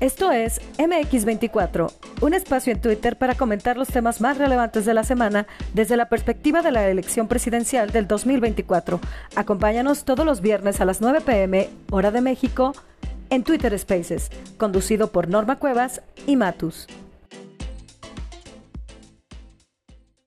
Esto es MX24, un espacio en Twitter para comentar los temas más relevantes de la semana desde la perspectiva de la elección presidencial del 2024. Acompáñanos todos los viernes a las 9 pm, hora de México, en Twitter Spaces, conducido por Norma Cuevas y Matus.